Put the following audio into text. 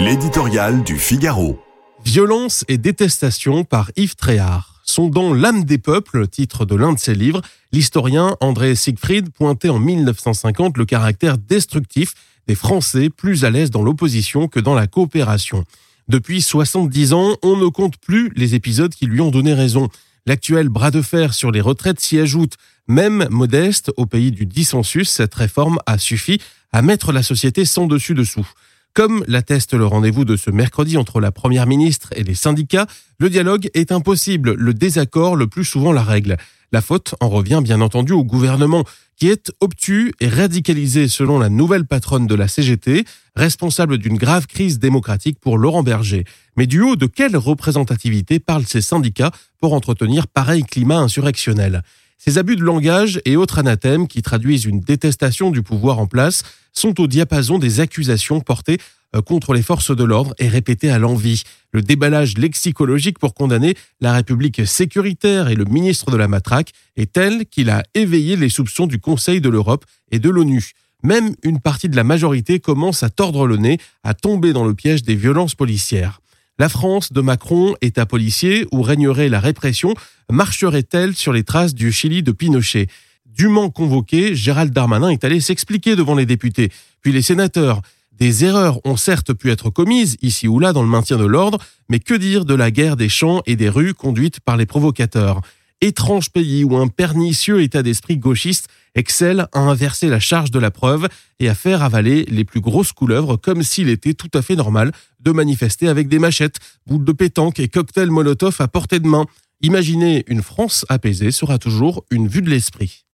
L'éditorial du Figaro. Violence et détestation par Yves Tréhard sont dans L'âme des peuples, titre de l'un de ses livres. L'historien André Siegfried pointait en 1950 le caractère destructif des Français plus à l'aise dans l'opposition que dans la coopération. Depuis 70 ans, on ne compte plus les épisodes qui lui ont donné raison. L'actuel bras de fer sur les retraites s'y ajoute. Même modeste, au pays du dissensus, cette réforme a suffi à mettre la société sans dessus-dessous. Comme l'atteste le rendez-vous de ce mercredi entre la Première ministre et les syndicats, le dialogue est impossible, le désaccord le plus souvent la règle. La faute en revient bien entendu au gouvernement, qui est obtus et radicalisé selon la nouvelle patronne de la CGT, responsable d'une grave crise démocratique pour Laurent Berger. Mais du haut de quelle représentativité parlent ces syndicats pour entretenir pareil climat insurrectionnel? Ces abus de langage et autres anathèmes qui traduisent une détestation du pouvoir en place sont au diapason des accusations portées euh, contre les forces de l'ordre et répétées à l'envie. Le déballage lexicologique pour condamner la République sécuritaire et le ministre de la matraque est tel qu'il a éveillé les soupçons du Conseil de l'Europe et de l'ONU. Même une partie de la majorité commence à tordre le nez, à tomber dans le piège des violences policières. La France de Macron, État policier où régnerait la répression, marcherait-elle sur les traces du Chili de Pinochet? Dûment convoqué, Gérald Darmanin est allé s'expliquer devant les députés, puis les sénateurs. Des erreurs ont certes pu être commises ici ou là dans le maintien de l'ordre, mais que dire de la guerre des champs et des rues conduite par les provocateurs? Étrange pays où un pernicieux état d'esprit gauchiste excelle à inverser la charge de la preuve et à faire avaler les plus grosses couleuvres comme s'il était tout à fait normal de manifester avec des machettes, boules de pétanque et cocktails Molotov à portée de main. Imaginer une France apaisée sera toujours une vue de l'esprit.